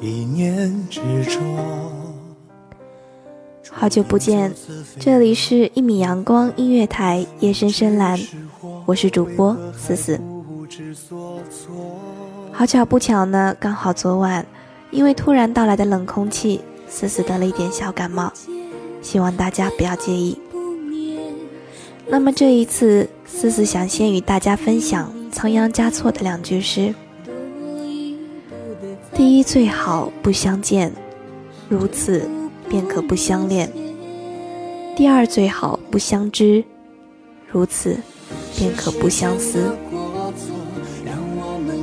一念执着好久不见这里是一米阳光音乐台夜深深蓝我是主播思思。好巧不巧呢刚好昨晚因为突然到来的冷空气思思得了一点小感冒希望大家不要介意。那么这一次思思想先与大家分享仓央嘉措的两句诗。第一，最好不相见，如此。便可不相恋。第二，最好不相知，如此便可不相思。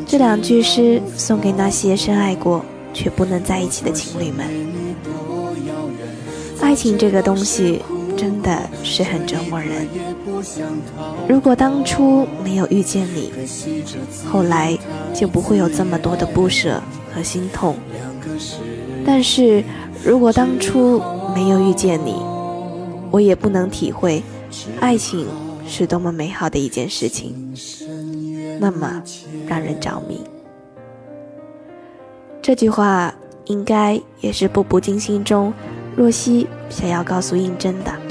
这两句诗送给那些深爱过却不能在一起的情侣们。爱情这个东西真的是很折磨人。如果当初没有遇见你，后来就不会有这么多的不舍和心痛。但是。如果当初没有遇见你，我也不能体会爱情是多么美好的一件事情，那么让人着迷。这句话应该也是步步惊心中若曦想要告诉应真的。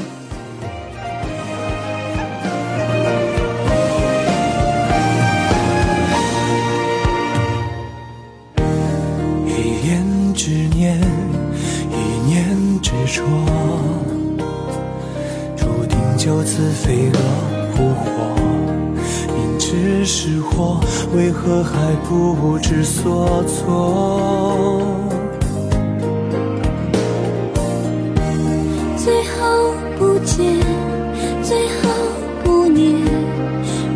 只是祸，为何还不知所措？最后不见，最后不念，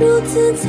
如此在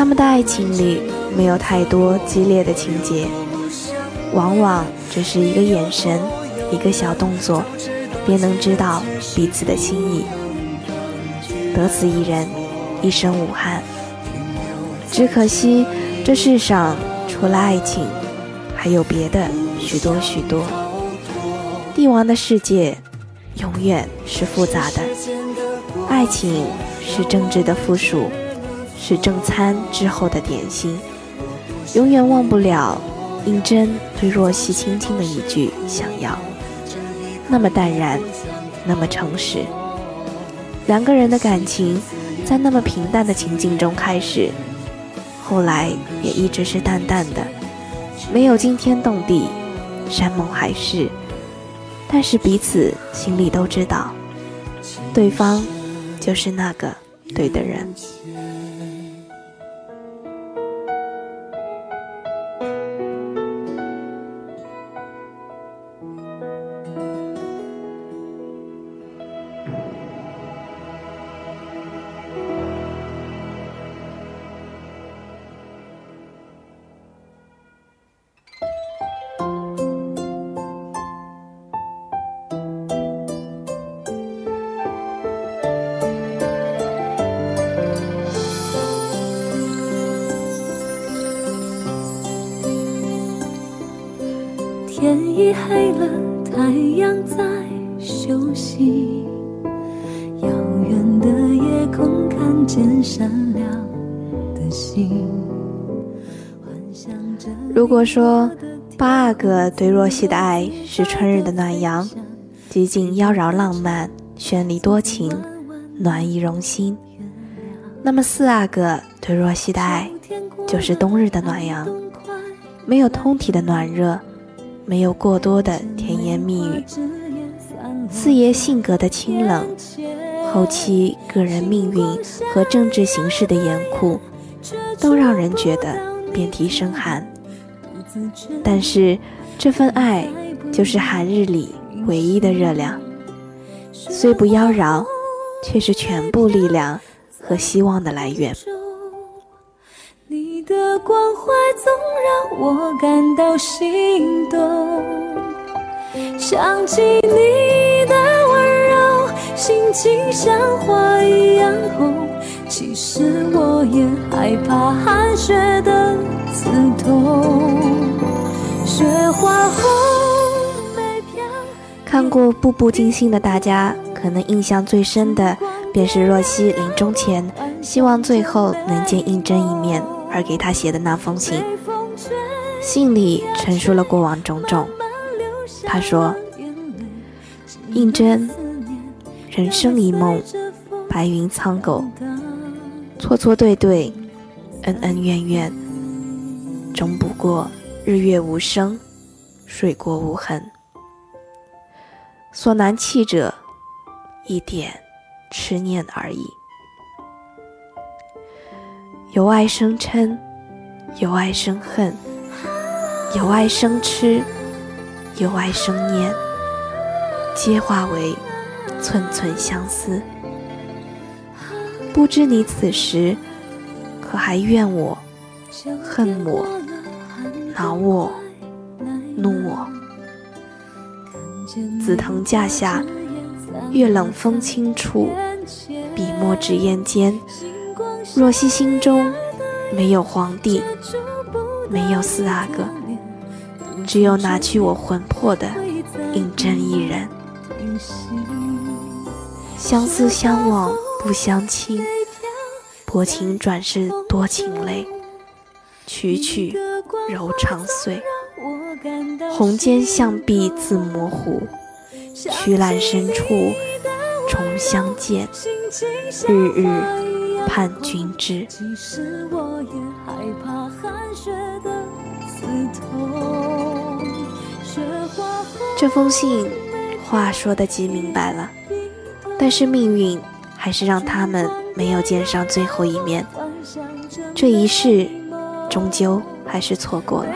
他们的爱情里没有太多激烈的情节，往往只是一个眼神，一个小动作，便能知道彼此的心意。得此一人，一生无憾。只可惜这世上除了爱情，还有别的许多许多。帝王的世界永远是复杂的，爱情是政治的附属。是正餐之后的点心，永远忘不了应真对若曦轻轻的一句“想要”，那么淡然，那么诚实。两个人的感情在那么平淡的情境中开始，后来也一直是淡淡的，没有惊天动地、山盟海誓，但是彼此心里都知道，对方就是那个对的人。天已黑了，太阳在休息。遥远的夜空看见闪亮的星。如果说八阿哥对若曦的爱是春日的暖阳，极尽妖娆浪漫、绚丽多情、暖意融心，那么四阿哥对若曦的爱就是冬日的暖阳，没有通体的暖热。没有过多的甜言蜜语，四爷性格的清冷，后期个人命运和政治形势的严酷，都让人觉得遍体生寒。但是这份爱就是寒日里唯一的热量，虽不妖娆，却是全部力量和希望的来源。你的关怀总让我感到心动，想起你的温柔，心情像花一样红。其实我也害怕寒雪的刺痛。雪花红梅飘。看过《步步惊心》的大家，可能印象最深的便是若曦临终前希望最后能见应真一面。而给他写的那封信，信里陈述了过往种种。他说：“应真，人生一梦，白云苍狗，错错对对，恩恩怨怨，终不过日月无声，水过无痕。所难弃者，一点痴念而已。”由爱生嗔，由爱生恨，由爱生痴，由爱生念，皆化为寸寸相思。不知你此时可还怨我、恨我、恼我、怒我？紫藤架下，月冷风轻处，笔墨纸砚间。若曦心中没有皇帝，没有四阿哥，只有拿去我魂魄的胤禛一人。相思相望不相亲，薄情转世多情泪。曲曲柔肠碎，红笺向壁自模糊。曲栏深处重相见，日日。盼君知。这封信话说的极明白了，但是命运还是让他们没有见上最后一面。这一世，终究还是错过了。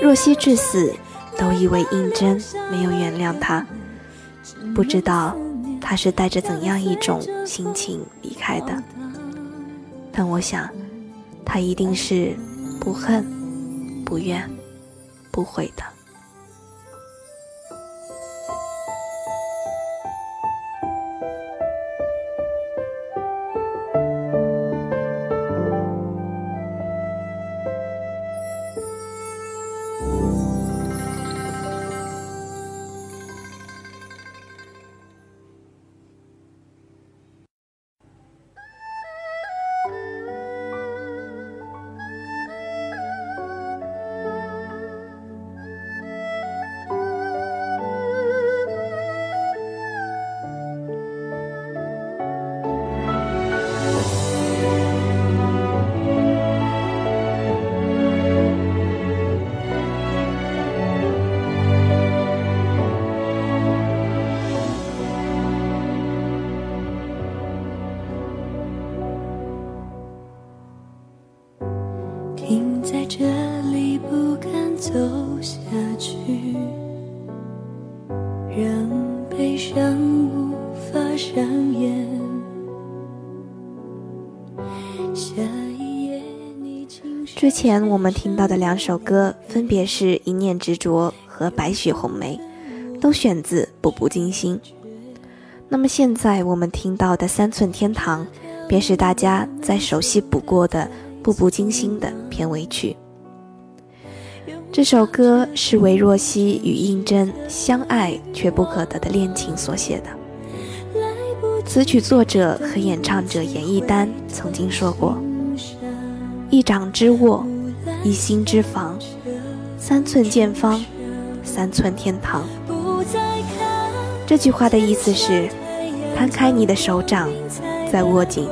若曦至死都以为胤禛没有原谅他，不知道。他是带着怎样一种心情离开的？但我想，他一定是不恨、不怨、不悔的。之前我们听到的两首歌，分别是《一念执着》和《白雪红梅》，都选自《步步惊心》。那么现在我们听到的《三寸天堂》，便是大家再熟悉不过的《步步惊心》的片尾曲。这首歌是韦若曦与胤禛相爱却不可得的恋情所写的。词曲作者和演唱者严艺丹曾经说过。一掌之握，一心之防，三寸见方，三寸天堂。这句话的意思是：摊开你的手掌，再握紧。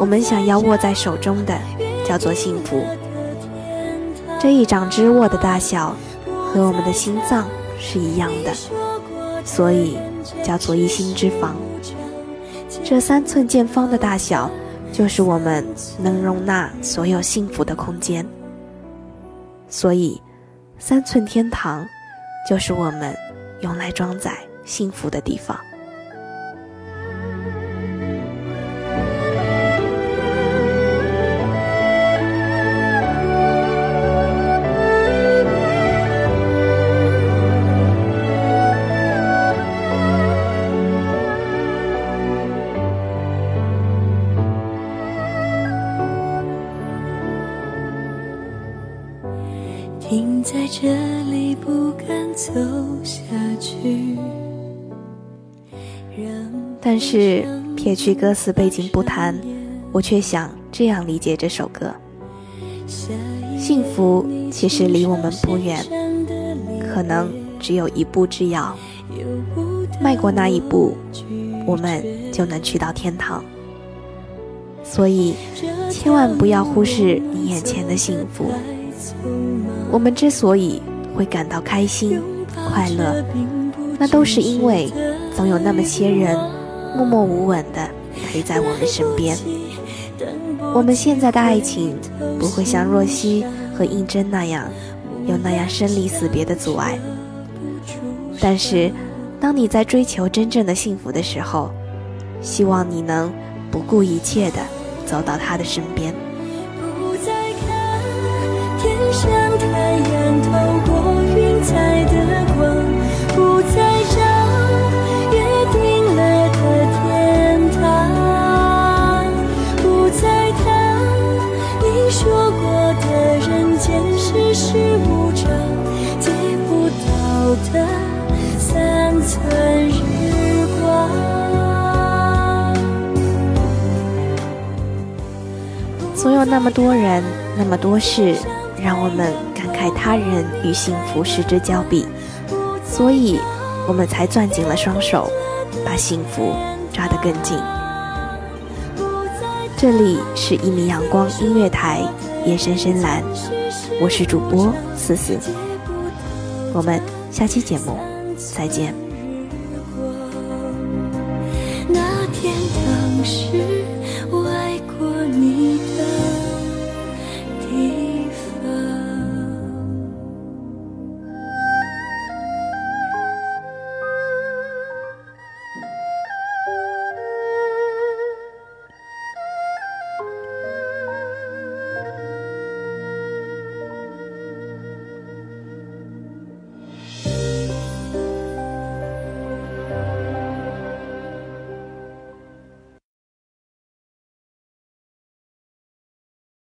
我们想要握在手中的，叫做幸福。这一掌之握的大小，和我们的心脏是一样的，所以叫做一心之房。这三寸见方的大小。就是我们能容纳所有幸福的空间，所以三寸天堂就是我们用来装载幸福的地方。停在这里，不敢走下去。但是撇去歌词背景不谈，我却想这样理解这首歌：幸福其实离我们不远，可能只有一步之遥。迈过那一步，我们就能去到天堂。所以，千万不要忽视你眼前的幸福。我们之所以会感到开心、快乐，那都是因为总有那么些人默默无闻的陪在我们身边。我们现在的爱情不会像若曦和应真那样有那样生离死别的阻碍，但是当你在追求真正的幸福的时候，希望你能不顾一切的走到他的身边。总有那么多人，那么多事，让我们感慨他人与幸福失之交臂，所以我们才攥紧了双手，把幸福抓得更紧。这里是一米阳光音乐台，夜深深蓝，我是主播思思，我们下期节目再见。